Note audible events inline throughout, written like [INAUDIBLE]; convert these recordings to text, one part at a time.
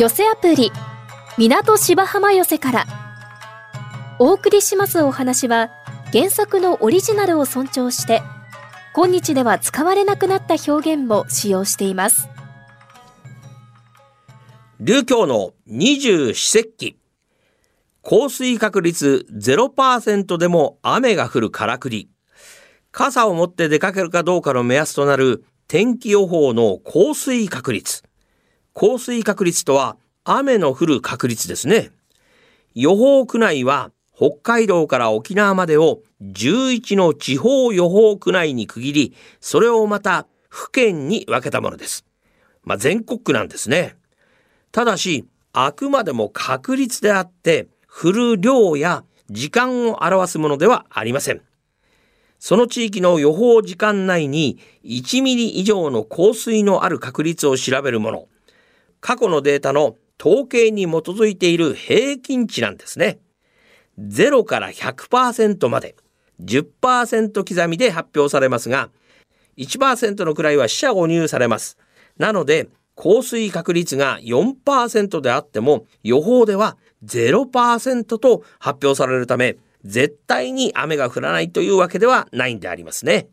寄せアプリ港芝浜寄せから。お送りしますお話は原作のオリジナルを尊重して今日では使われなくなった表現も使用しています。流教の二十四節気。降水確率0%でも雨が降るからくり。傘を持って出かけるかどうかの目安となる天気予報の降水確率。降水確率とは雨の降る確率ですね。予報区内は北海道から沖縄までを11の地方予報区内に区切り、それをまた府県に分けたものです。まあ、全国区なんですね。ただし、あくまでも確率であって、降る量や時間を表すものではありません。その地域の予報時間内に1ミリ以上の降水のある確率を調べるもの。過去のデータの統計に基づいている平均値なんですね。0から100%まで10%刻みで発表されますが、1%の位は死者誤入されます。なので、降水確率が4%であっても、予報では0%と発表されるため、絶対に雨が降らないというわけではないんでありますね。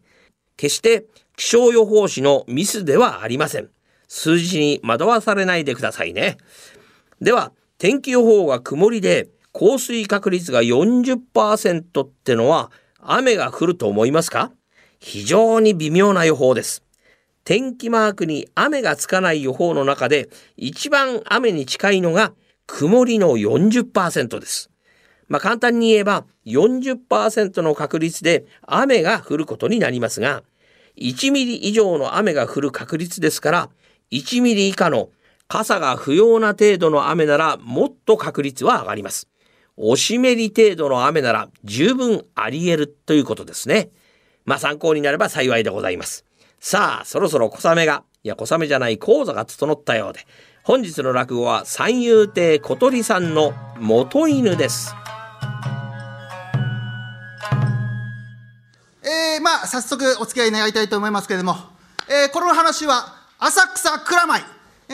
決して気象予報士のミスではありません。数字に惑わされないでくださいね。では、天気予報が曇りで降水確率が40%ってのは雨が降ると思いますか？非常に微妙な予報です。天気マークに雨がつかない予報の中で一番雨に近いのが曇りの40%です。まあ簡単に言えば40%の確率で雨が降ることになりますが1ミリ以上の雨が降る確率ですから1ミリ以下の傘が不要な程度の雨ならもっと確率は上がります。おしめり程度の雨なら十分あり得るということですね。まあ参考になれば幸いでございます。さあ、そろそろ小雨が、いや小雨じゃない講座が整ったようで、本日の落語は三遊亭小鳥さんの元犬です。えー、まあ早速お付き合い願いたいと思いますけれども、えー、この話は浅草蔵前、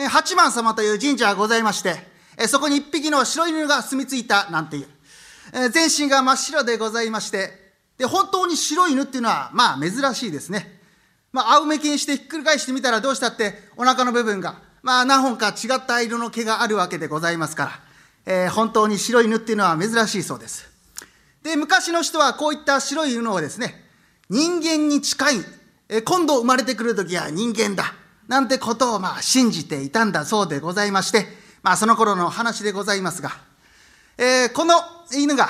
八幡様という神社がございまして、そこに一匹の白犬が住み着いたなんていう、全身が真っ白でございまして、で、本当に白い犬っていうのは、まあ珍しいですね。まあ、青めきにしてひっくり返してみたらどうしたってお腹の部分が、まあ何本か違った色の毛があるわけでございますから、えー、本当に白い犬っていうのは珍しいそうです。で、昔の人はこういった白い犬をですね、人間に近い、え、今度生まれてくる時は人間だ。なんてことをまあ信じていたんだそうでございまして、まあその頃の話でございますが、えー、この犬が、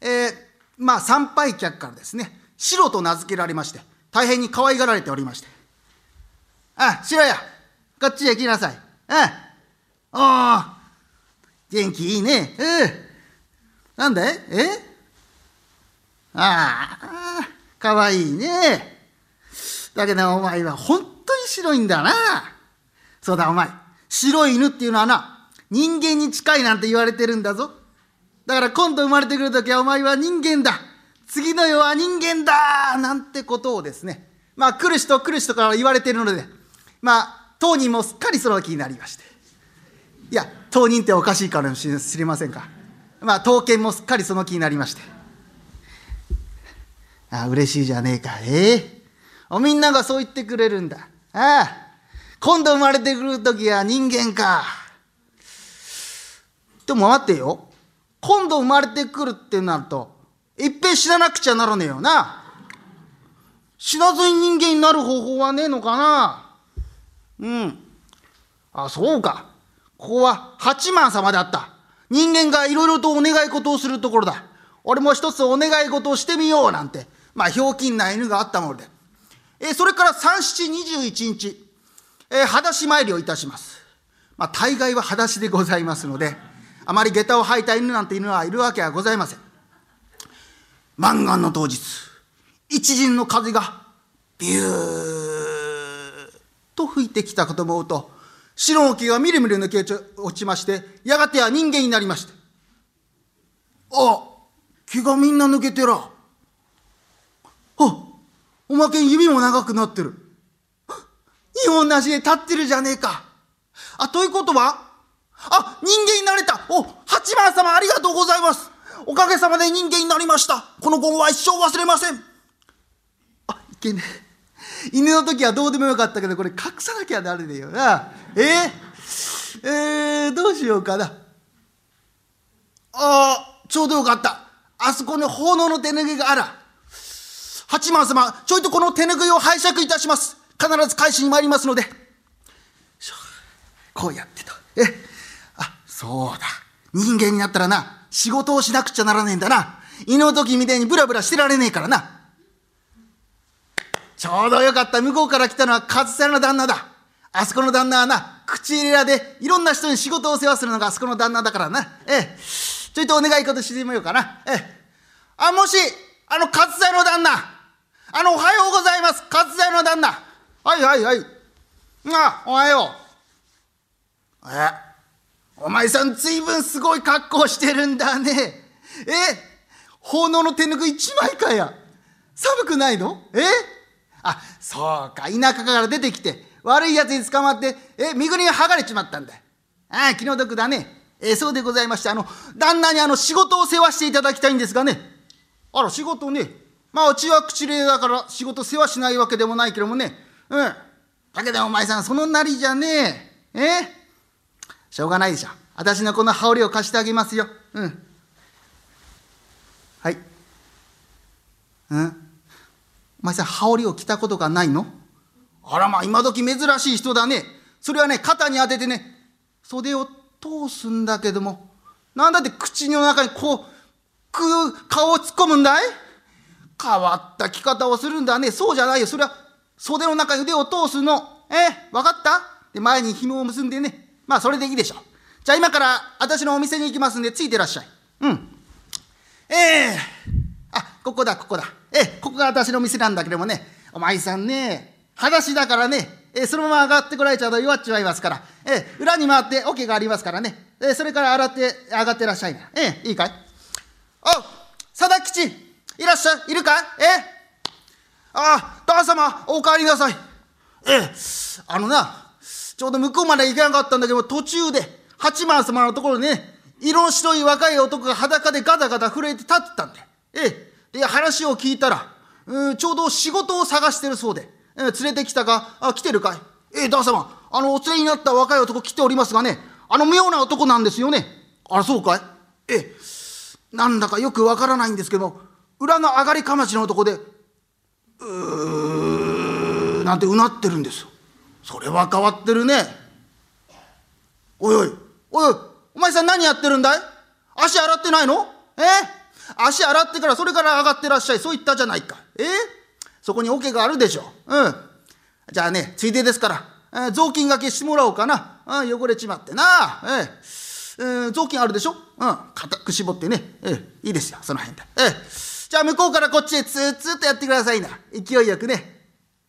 えー、まあ参拝客からですね、白と名付けられまして、大変に可愛がられておりまして、あ、白や、こっちへ来なさい。うん。おお、元気いいね。うん。なんだい？え？ああ、かわいいね。だけどお前は本に白いんだな。そうだ、お前。白い犬っていうのはな、人間に近いなんて言われてるんだぞ。だから今度生まれてくるときはお前は人間だ。次の世は人間だなんてことをですね、まあ来る人来る人から言われてるので、まあ当人もすっかりその気になりまして。いや、当人っておかしいからもしれませんか。まあ当犬もすっかりその気になりまして。ああ、嬉しいじゃねえか。ええー、みんながそう言ってくれるんだ。ああ、今度生まれてくるときは人間か。でも待ってよ。今度生まれてくるってなると、いっぺん死ななくちゃならねえよな。死なずに人間になる方法はねえのかな。うん。あ、そうか。ここは八幡様であった。人間がいろいろとお願い事をするところだ。俺も一つお願い事をしてみようなんて、まあ、ひょうきんな犬があったもので。え、それから三七二十一日、えー、裸足参りをいたします。まあ、大概は裸足でございますので、あまり下駄を履いた犬なんて犬はいるわけはございません。満願の当日、一陣の風がビューと吹いてきたかと思うと、白の木がみるみる抜け落ちまして、やがては人間になりました。あ、気がみんな抜けてら。あ、おまけに指も長くなってる。二本なしで立ってるじゃねえか。あ、ということは、あ、人間になれた。お、八幡様ありがとうございます。おかげさまで人間になりました。このご恩は一生忘れません。あ、いけねえ犬の時はどうでもよかったけど、これ隠さなきゃなるでよな。え？ー、えー、どうしようかな。ああ、ちょうどよかった。あそこに奉納の手拭いがあら。八幡様、ちょいとこの手拭いを拝借いたします。必ず返しに参りますので。こうやってと。え、あ、そうだ。人間になったらな、仕事をしなくちゃならねえんだな。犬の時みたいにブラブラしてられねえからな。ちょうどよかった。向こうから来たのはカツサの旦那だ。あそこの旦那はな、口入れ屋でいろんな人に仕事を世話するのがあそこの旦那だからな。ええ。ちょいとお願い事してみようかな。ええ。あ、もし、あの、カツサの旦那。あの、おはようございます。カツサの旦那。はいはいはい。あ、おはよう。え、お前さんずいぶんすごい格好してるんだね。え、奉納の手ぬぐい一枚かや。寒くないの？え？あ、そうか、田舎から出てきて、悪い奴に捕まって、え、身ぐりが剥がれちまったんだ。ああ、気の毒だね。えそうでございまして、あの、旦那にあの、仕事を世話していただきたいんですがね。あら、仕事ね。まあ、うちは口例だから仕事世話しないわけでもないけどもね。うん。だけどお前さん、そのなりじゃねえ。え？しょうがないでしょ。私のこの羽織を貸してあげますよ。うん。はい。うんお前さん、羽織を着たことがないの？あらまあ、今時珍しい人だね。それはね、肩に当ててね、袖を通すんだけども、なんだって口の中にこう、く顔を突っ込むんだい変わった着方をするんだね。そうじゃないよ。それは袖の中に腕を通すの。えわかった？で、前に紐を結んでね。まあ、それでいいでしょう。じゃあ今から私のお店に行きますんで、ついてらっしゃい。うん。ええーあ、ここだ、ここだ。え、ここが私の店なんだけどもね、お前さんね、裸足だからね、えそのまま上がってこられちゃうと弱っちまいますから、え裏に回って桶がありますからね、えそれから洗って上がってらっしゃいな。えいいかい？あ、佐田吉、いらっしゃい、いるかい？え？ああ、旦様、お帰りなさい。ええあのな、ちょうど向こうまで行けなかったんだけど、途中で、八幡様のところにね、色白い若い男が裸でガタガタ震えて立ってたんだよ。ええ、で、話を聞いたら、うん、ちょうど仕事を探してるそうで、え連れてきたか、あ、来てるかい？ええ、旦様、あの、お連れになった若い男来ておりますがね、あの妙な男なんですよね。あら、そうかい？ええ、なんだかよくわからないんですけども、裏の上がりかまちの男で、うー、なんてうなってるんですよ。それは変わってるね。おいおい、おいおい、お前さん何やってるんだい？足洗ってないの？え？足洗ってからそれから上がってらっしゃい。そう言ったじゃないか。え？そこに桶があるでしょ。うん。じゃあね、ついでですから、えー、雑巾がけしてもらおうかな。うん、汚れちまってな。えー、えー、雑巾あるでしょ？うん。固く絞ってね。えー、いいですよ、その辺で。えー、じゃあ向こうからこっちへツーツーとやってくださいな。勢いよくね。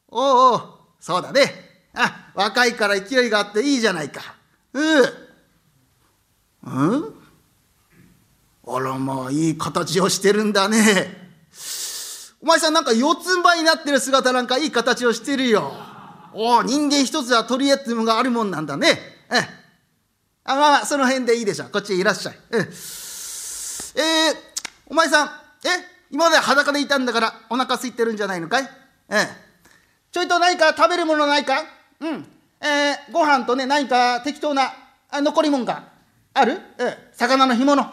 おうおう、そうだね。あ、若いから勢いがあっていいじゃないか。うん。うん？あらまあいい形をしてるんだね。お前さんなんか四つん這いになってる姿なんかいい形をしてるよ。おお、人間一つは取り柄っていうのがあるもんなんだね。ええ。あ、まあまあ、その辺でいいでしょう。こっちへいらっしゃい。ええ。えー、お前さん、え？今まで裸でいたんだからお腹空いてるんじゃないのかい？ええ。ちょいと何か食べるものないか？うん。えー、ご飯とね、何か適当なあ残り物がある？ええ。魚の干物。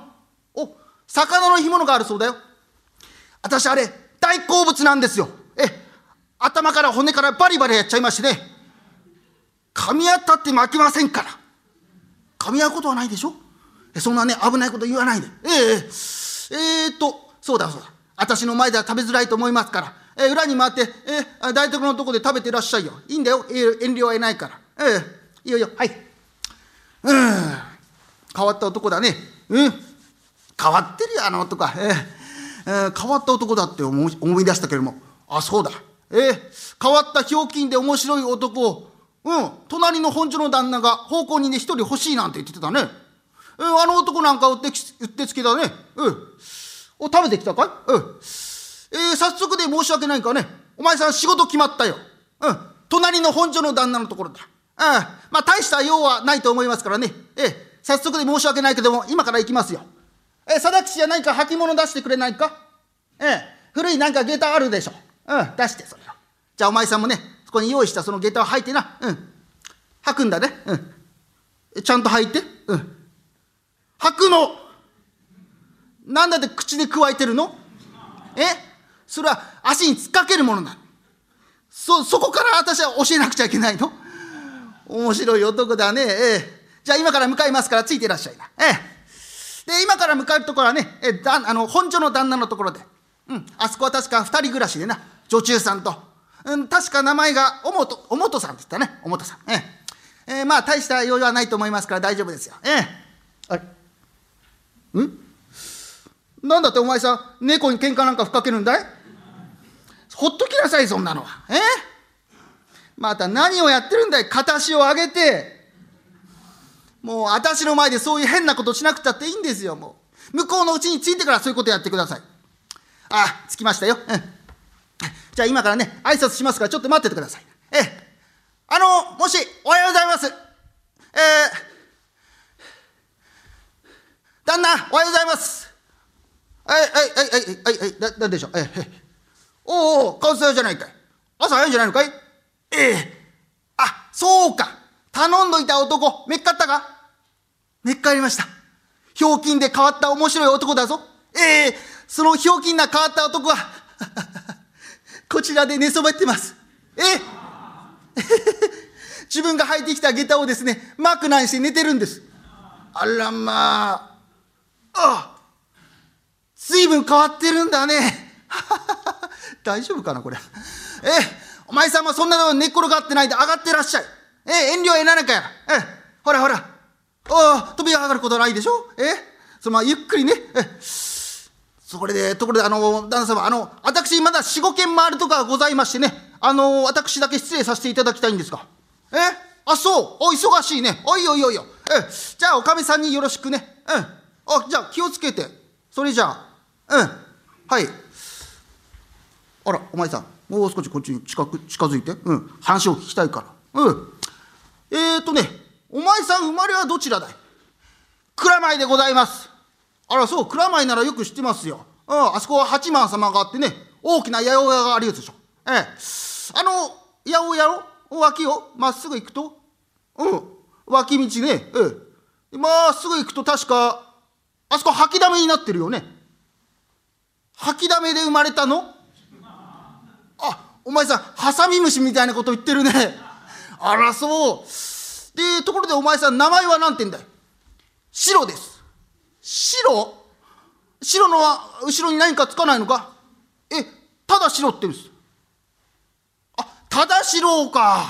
お、魚の干物があるそうだよ。私あれ、大好物なんですよ。え、頭から骨からバリバリやっちゃいましてね。噛み合ったって負けませんから。噛み合うことはないでしょ？そんなね、危ないこと言わないで。ええええー、っと、そうだそうだ。私の前では食べづらいと思いますから。え裏に回って、え台所のとこで食べてらっしゃいよ。いいんだよ。え遠慮はないから。ええいいよいいよ。はい。うん。変わった男だね。うん。変わってるよあの男は、ええー、変わった男だって思い思い出したけれどもあそうだえー、変わったひょうきんで面白い男をうん隣の本所の旦那が奉公人で一人欲しいなんて言ってたね、えー、あの男なんかうってうってつけだねうんお食べてきたかい？うんえー、早速で申し訳ないかねお前さん仕事決まったようん隣の本所の旦那のところだああまあ大した用はないと思いますからねええ早速で申し訳ないけども、今から行きますよ。え、佐々木氏は何か履物出してくれないか？ええ、古いなんか下駄あるでしょ？うん、出してそれを。じゃあお前さんもね、そこに用意したその下駄を履いてな。うん。履くんだね。うん。ちゃんと履いて？うん。履くのなんだって口で加えてるの？え？それは足に突っかけるものなの。そ、そこから私は教えなくちゃいけないの？面白い男だね。ええ。じゃあ今から向かいますからついていらっしゃいな。ええ。で、今から向かうところはね、えだあの本所の旦那のところで。うん。あそこは確か二人暮らしでな、女中さんと。うん、確か名前がおもと、おもとさんって言ったね。おもとさん。ええ。えー、まあ大した用事はないと思いますから大丈夫ですよ。ええ。あれん？なんだってお前さ、猫に喧嘩なんかふっかけるんだい？ほっときなさい、そんなのは。え？また何をやってるんだい、片足を上げて。もう、私の前でそういう変なことしなくたっていいんですよ、もう。向こうのうちについてからそういうことやってください。あ、着きましたよ。うん。じゃあ今からね、挨拶しますからちょっと待っててください。ええ？あの、もし、おはようございます。えー、旦那、おはようございます。はい、はい、はい、はい、はい、はい、な、なんでしょう。ええ。おお、関西じゃないかい。朝早いんじゃないのかい？ええあ、そうか。頼んどいた男、めっかったか？めっかりました。ひょうきんで変わった面白い男だぞ。ええそのひょうきんな変わった男は [LAUGHS] こちらで寝そべってます。ええ [LAUGHS] 自分が履いてきた下駄をですね、マークナイして寝てるんです。あらまああ。あ随分変わってるんだね。[LAUGHS] 大丈夫かな、これ。えお前さんはそんなの寝っ転がってないで上がってらっしゃい。え遠慮はななかや。えほらほら。お飛び上がることないでしょ？えそのままゆっくりね。えそれで、ところで、あの、旦那様、あの、私、まだ四五軒回るとかございましてね、あの、私だけ失礼させていただきたいんですが。えあ、そう。お、忙しいね。おいおいおいおい。えじゃあ、おかみさんによろしくね。うん。あ、じゃあ、気をつけて。それじゃあ。うん。はい。あら、お前さん、もう少しこっちに近く、近づいて。うん。話を聞きたいから。うん。えーとね、お前さん生まれはどちらだい?蔵前でございます。あら、そう、蔵前ならよく知ってますよ。うん、あそこは八幡様があってね、大きな八百屋があるやつでしょ。ええ。あの、八百屋の脇をまっすぐ行くと、うん、脇道ね、ええ。まっすぐ行くと確か、あそこ吐きだめになってるよね。吐きだめで生まれたの？あ、お前さん、ハサミムシみたいなこと言ってるね。[LAUGHS] あら、そう。で、ところでお前さん、名前は何て言うんだい？白です。白白のは後ろに何かつかないのか？え、ただ白って言うんです。あ、ただ白か。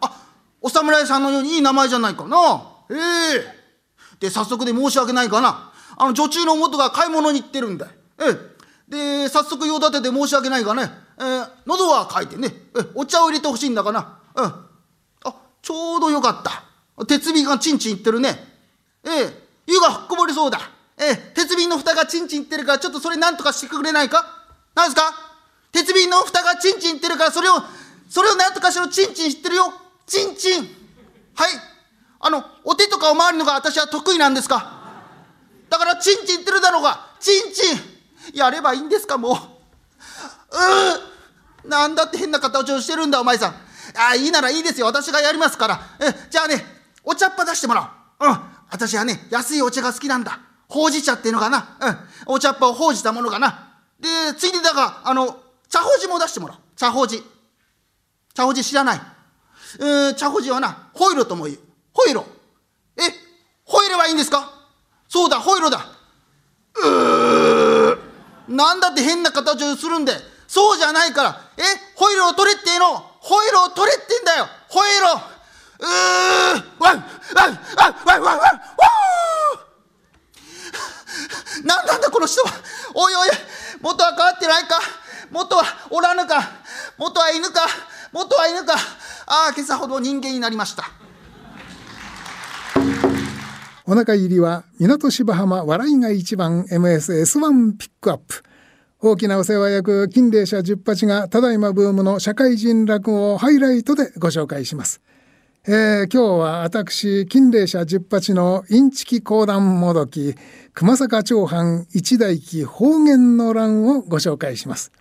あ、お侍さんのようにいい名前じゃないかな。ええー、で、早速で申し訳ないかな。あの、女中の元が買い物に行ってるんだよ。ええで、早速用立てて申し訳ないがね、えー、喉は渇いてね、えお茶を入れてほしいんだかな。うん。あ、ちょうどよかった。鉄瓶がチンチンいってるね。えー、湯がふっこぼれそうだ。えー、鉄瓶の蓋がチンチンいってるから、ちょっとそれなんとかしてくれないか？なんですか？鉄瓶の蓋がチンチンいってるから、それを、それをなんとかしろ、チンチン知ってるよ。チンチン。はい。あの、お手とかを回るのが私は得意なんですか？だから、チンチン言ってるだろうが、チンチンやればいいんですか、もう。うなんだって変な形をしてるんだ、お前さん。ああ、いいならいいですよ。私がやりますから。え、じゃあね、お茶っ葉出してもらおう。うん。私はね、安いお茶が好きなんだ。ほうじ茶っていうのかな。うん。お茶っ葉をほうじたものかな。で、ついでだが、あの、茶ほうじも出してもらおう。茶ほうじ。茶ほうじ知らない。うん、茶ほうじはな、ホイロとも言う。ホイロ。え、ホイロはいいんですか？そうだ、ホイロだ。うー。なんだって変な形をするんで。そうじゃないから。え、ホイロを取れっての？ホイロを取れってんだよ。ホイロ。うー。ワン、ワン、ワン、ワン、ワン、ワン、ワン。なんなんだこの人は？おいおい、元は変わってないか？元はおらぬか？元は犬か？元は犬か？ああ、今朝ほど人間になりました。お腹入りは港芝浜笑いが一番 MSS1 ピックアップ大きなお世話役金霊社十八がただいまブームの社会人落語をハイライトでご紹介します。えー、今日は私金霊社十八のインチキ講談もどき熊坂長藩一代記方言の乱をご紹介します、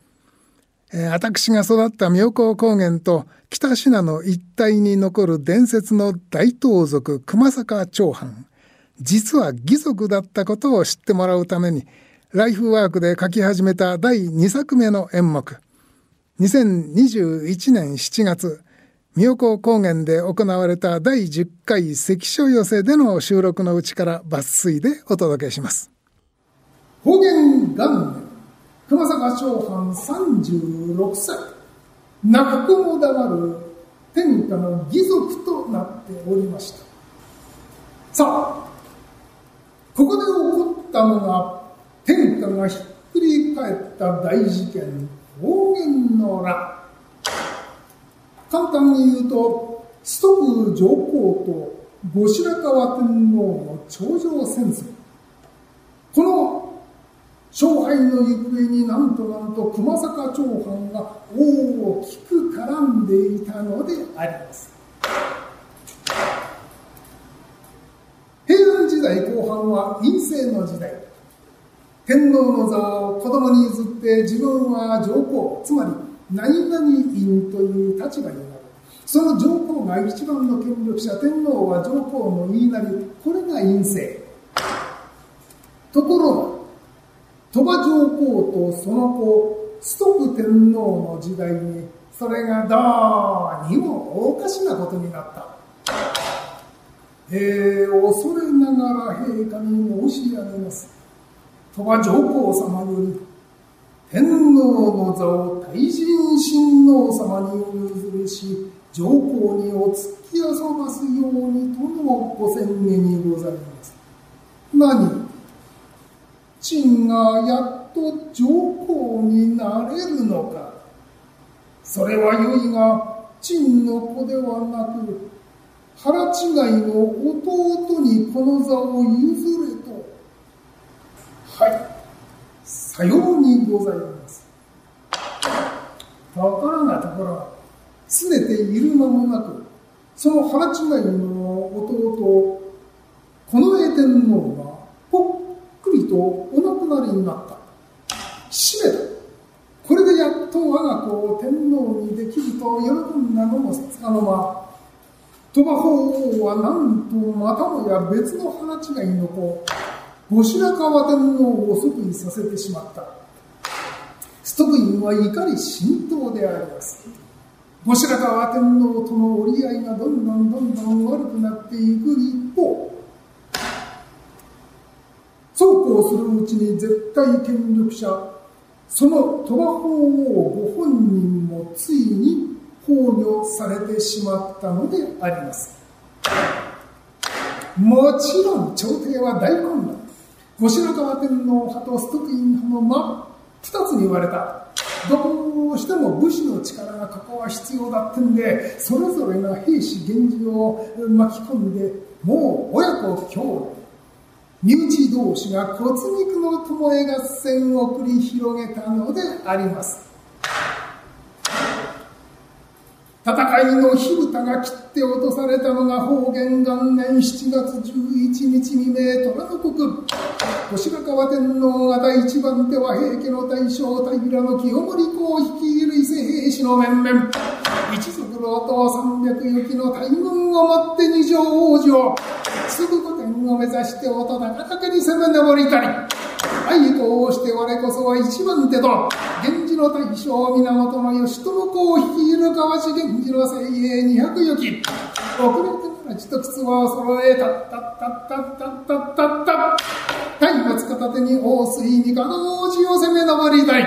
えー、私が育った妙高高原と北信濃一帯に残る伝説の大盗賊熊坂長藩。実は義族だったことを知ってもらうためにライフワークで書き始めた第2作目の演目。2021年7月妙高高原で行われた第10回関所寄せでの収録のうちから抜粋でお届けします。方言元年熊坂長藩36歳。泣く子も黙る天下の義族となっておりました。さあここで起こったのが天下がひっくり返った大事件方言の乱簡単に言うと、ストブ上皇と後白河天皇の頂上戦争。この勝敗の行方になんとなんと熊坂長藩が大きく絡んでいたのであります。平安時代後半は陰性の時代。天皇の座を子供に譲って自分は上皇、つまり何々院という立場になる。その上皇が一番の権力者、天皇は上皇の言いなり、これが院政。ところが、鳥羽上皇とその子、崇徳天皇の時代に、それがどうにもおかしなことになった。えー、恐れながら陛下に申し上げます。鳥羽上皇様より、天皇の座を大神親王様にお譲りし、上皇にお付き遊ばすようにとのご宣言にございます。何？陳がやっと上皇になれるのか。それはよいが、陳の子ではなく、腹違いの弟にこの座を譲れと。はい。さようにございます。ところがところが、拗ねている間もなく、その腹違いの弟、近衛天皇がぽっくりとお亡くなりになった。しめた。これでやっと我が子を天皇にできると喜んだのもつかの間、鳥羽法皇はなんとまたもや別の腹違いの子、後白河天皇を即位させてしまった。スト部員は怒り心頭であります。後白河天皇との折り合いがどんどんどんどん悪くなっていく一方、そうこうするうちに絶対権力者、その鳥羽法皇ご本人もついに崩御されてしまったのであります。もちろん朝廷は大混乱。後白河天皇派とストクイン派の真っ二つに言われた。どうしても武士の力がここは必要だってんで、それぞれが兵士源氏を巻き込んで、もう親子兄弟、身内同士が骨肉の巴合戦を繰り広げたのであります。戦いの火蓋が切って落とされたのが方言元年7月11日未明虎の国。後白河天皇が第一番手は平家の大将平の清盛公率いる伊勢兵士の面々。一族老と三百行きの大軍をもって二条王子をすぐ御殿を目指して音高々に攻め上りたり。愛とをして我こそは一番手と。源の大将源義朝公を率いる川氏源氏の精鋭二百余機遅れてから血と靴は揃えた。ったったったったったった。った体物片手に大水にかの王子を攻め上りたい。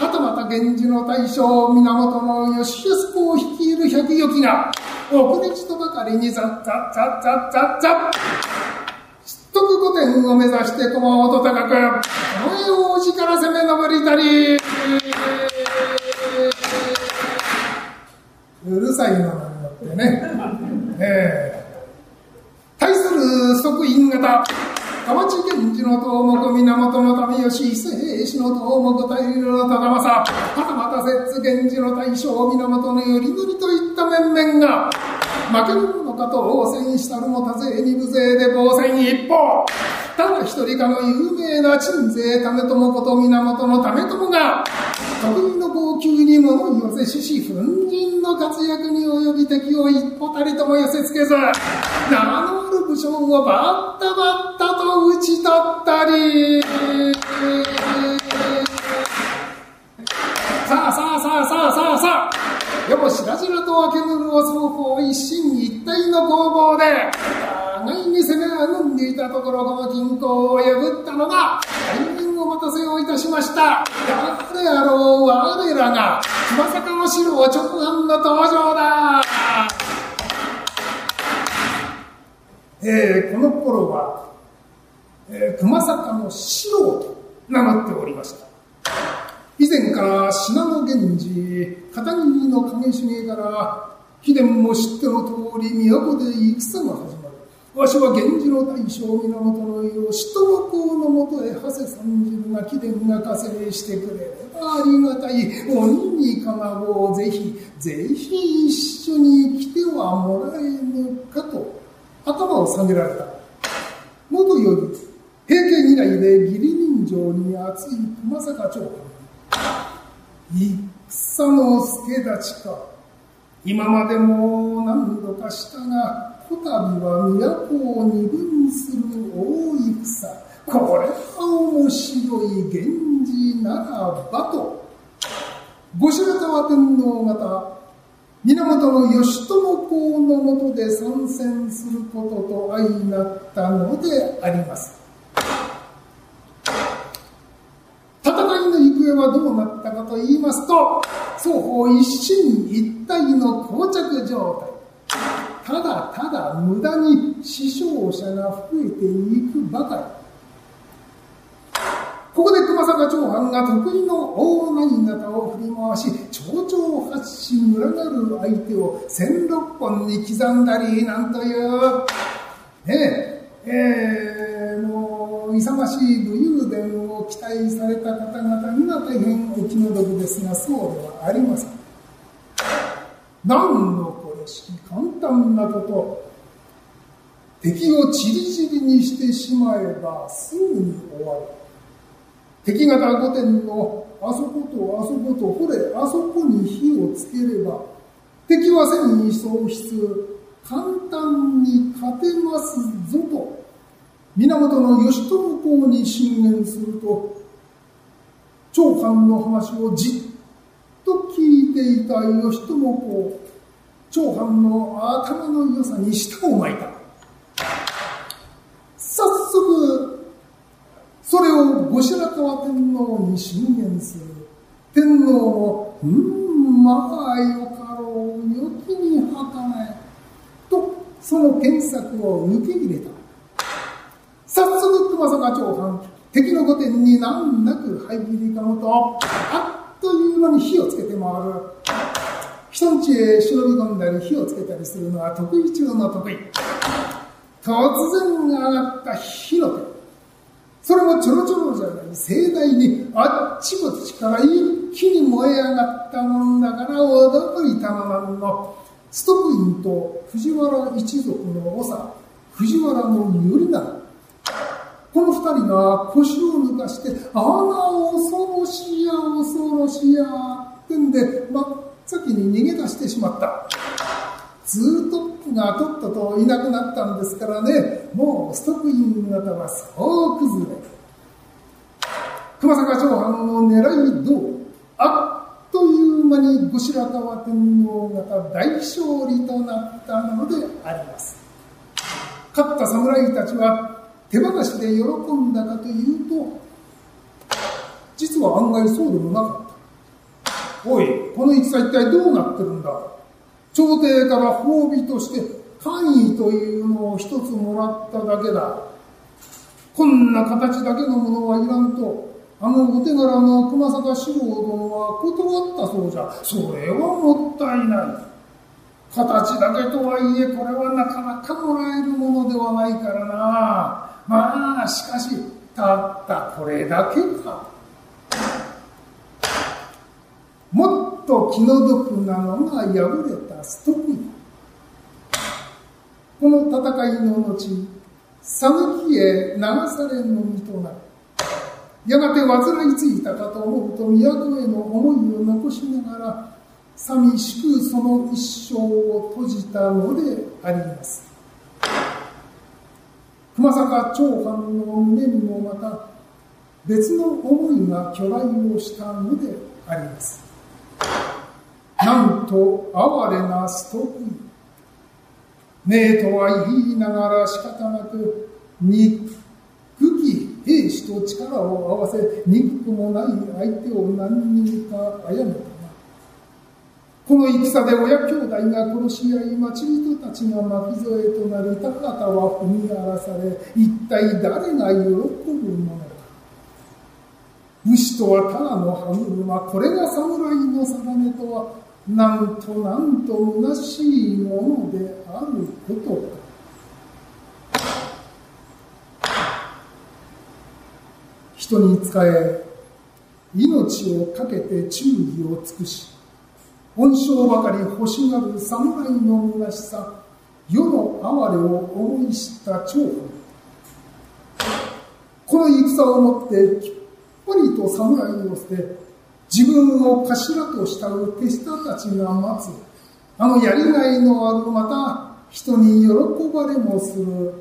はたまた源氏の大将源義康公を率いる百余機が遅れちとばかりにザッザッザッザッザッザッ徳御殿を目指して駒音高く、この王子から攻め上りたり、うるさいのによってね、えー、対する即員型、河内源氏の東目源の為義伊勢平氏の東目大流の忠政はたまた摂津源氏の大将源の頼則といった面々が負けるかと応戦したるも多勢二部勢で防戦一方。ただ一人かの有名な鎮西為朝こと源の為朝が、得意の号泣に物を寄せしし、粉塵の活躍に及び敵を一歩たりとも寄せつけず、名のある武将をバッタバッタと打ち取ったり、さあさあさあさあさあさあ、よもしらじらと分けぬるを双方一心一で、互いに攻めあぐんでいたところ、この均衡を破ったのが、大変お待たせをいたしました。誰あろう我らが、まさかの城直販の登場だえー、この頃は、えー、熊坂の城と名乗っておりました。以前から信濃源氏、片桐の影重から、秘伝も知っての通り、都で戦が始まる。わしは源氏の大将源の世、使徒公のもとへ長谷三十が貴殿が加勢してくれればありがたい。鬼にかなごをぜひ、ぜひ一緒に来てはもらえぬかと、頭を下げられた。元より、平家以来で義理人情に熱い熊坂長官。戦の助立ちか。今までも何度かしたが、こたびは都を二分する大戦。これは面白い源氏ならばと、後白河天皇方、源義朝公のもとで参戦することと相なったのであります。戦いの行方はどうなったと言いますと、双方一心一体の膠着状態。ただただ無駄に死傷者が増えていくばかり。ここで熊坂長藩が得意の大内型を振り回し、蝶々発し群がる相手を千六本に刻んだり、なんという、ねえ、えー、勇ましい武勇伝を期待された方々には大変お気の毒ですが、そうではありません。何のこれし簡単なこと、敵をちりぢりにしてしまえばすぐに終わる。敵方御殿のあそことあそこと、ほれ、あそこに火をつければ、敵は戦意喪失、簡単に勝てますぞと、源義朝公に進言すると、長官の話をじっと聞いていた義朝公、長官の頭の良さに舌を巻いた。早速、それを後白河天皇に進言する。天皇も、うん、まあよかろう、よきにはかない。と、その検索を抜け入れた。早速、熊坂長官、敵の御殿に難なく入り込むと、あっという間に火をつけて回る。人んちへ忍び込んだり火をつけたりするのは得意中の得意。突然上がった火の手。それもちょろちょろじゃない盛大にあっちこっちから一気に燃え上がったもんだから驚いたのなんのストップインと藤原一族の長、藤原の頼長。この二人が腰を抜かして、あら、恐ろしいや、恐ろしいや、ってんで、真っ先に逃げ出してしまった。ツートップがとっとといなくなったんですからね、もうストックイン型はそう崩れ。熊坂長藩の狙いどう？あっという間に後白河天皇方大勝利となったのであります。勝った侍たちは手放しで喜んだかというと、実は案外そうでもなかった。おい、この戦一体どうなってるんだ？朝廷から褒美として官位というのを一つもらっただけだ。こんな形だけのものはいらんと、あのお手柄の熊坂四郎殿は断ったそうじゃ。それはもったいない。形だけとはいえ、これはなかなかもらえるものではないからな。しかし、たったこれだけか。もっと気の毒なのが破れたストックこの戦いの後、讃岐へ流されの身となる。やがて患いついたかと思うと都への思いを残しながら、寂しくその一生を閉じたのであります。熊坂長藩の胸にもまた別の思いが巨来をしたのであります。なんと哀れなストークねえとは言いながら仕方なく憎き兵士と力を合わせ憎くもない相手を何人か殺めたこの戦で親兄弟が殺し合い町人たちが巻き添えとなり田畑は踏み荒らされ一体誰が喜ぶものか。武士とはただの歯車これが侍の定めとはなんとなんと虚しいものであることか。人に仕え命を懸けて忠義を尽くし恩賞ばかり欲しがる侍の虚しさ世の哀れを思い知った長藩この戦をもってきっぱりと侍を捨て自分を頭と慕う手下たちが待つ、あのやりがいのある、また人に喜ばれもする、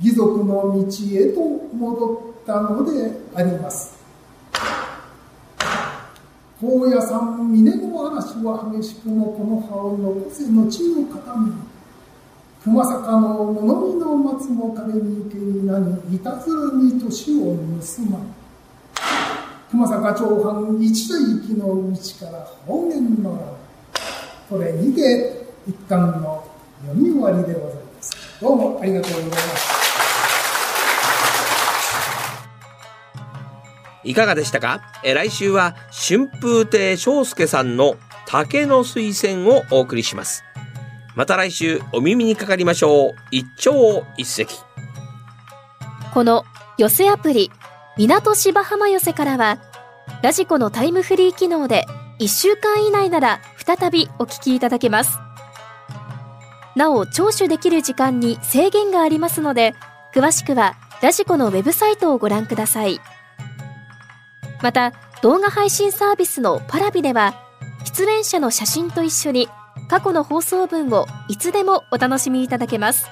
義族の道へと戻ったのであります。高野山峰の嵐は激しくもこの葉を残せの地の固め熊坂の物見の松も枯れに受けになにいたずらに年を盗まぬ熊坂長藩一代行きの道から方言のこれにて一巻の読み終わりでございます。どうもありがとうございます。いかがでしたか？え来週は春風亭昇介さんの竹の水仙をお送りします。また来週お耳にかかりましょう。一朝一夕。この寄せアプリ港芝浜寄せからは、ラジコのタイムフリー機能で1週間以内なら再びお聞きいただけます。なお、聴取できる時間に制限がありますので、詳しくはラジコのウェブサイトをご覧ください。また、動画配信サービスのパラビでは、出演者の写真と一緒に過去の放送分をいつでもお楽しみいただけます。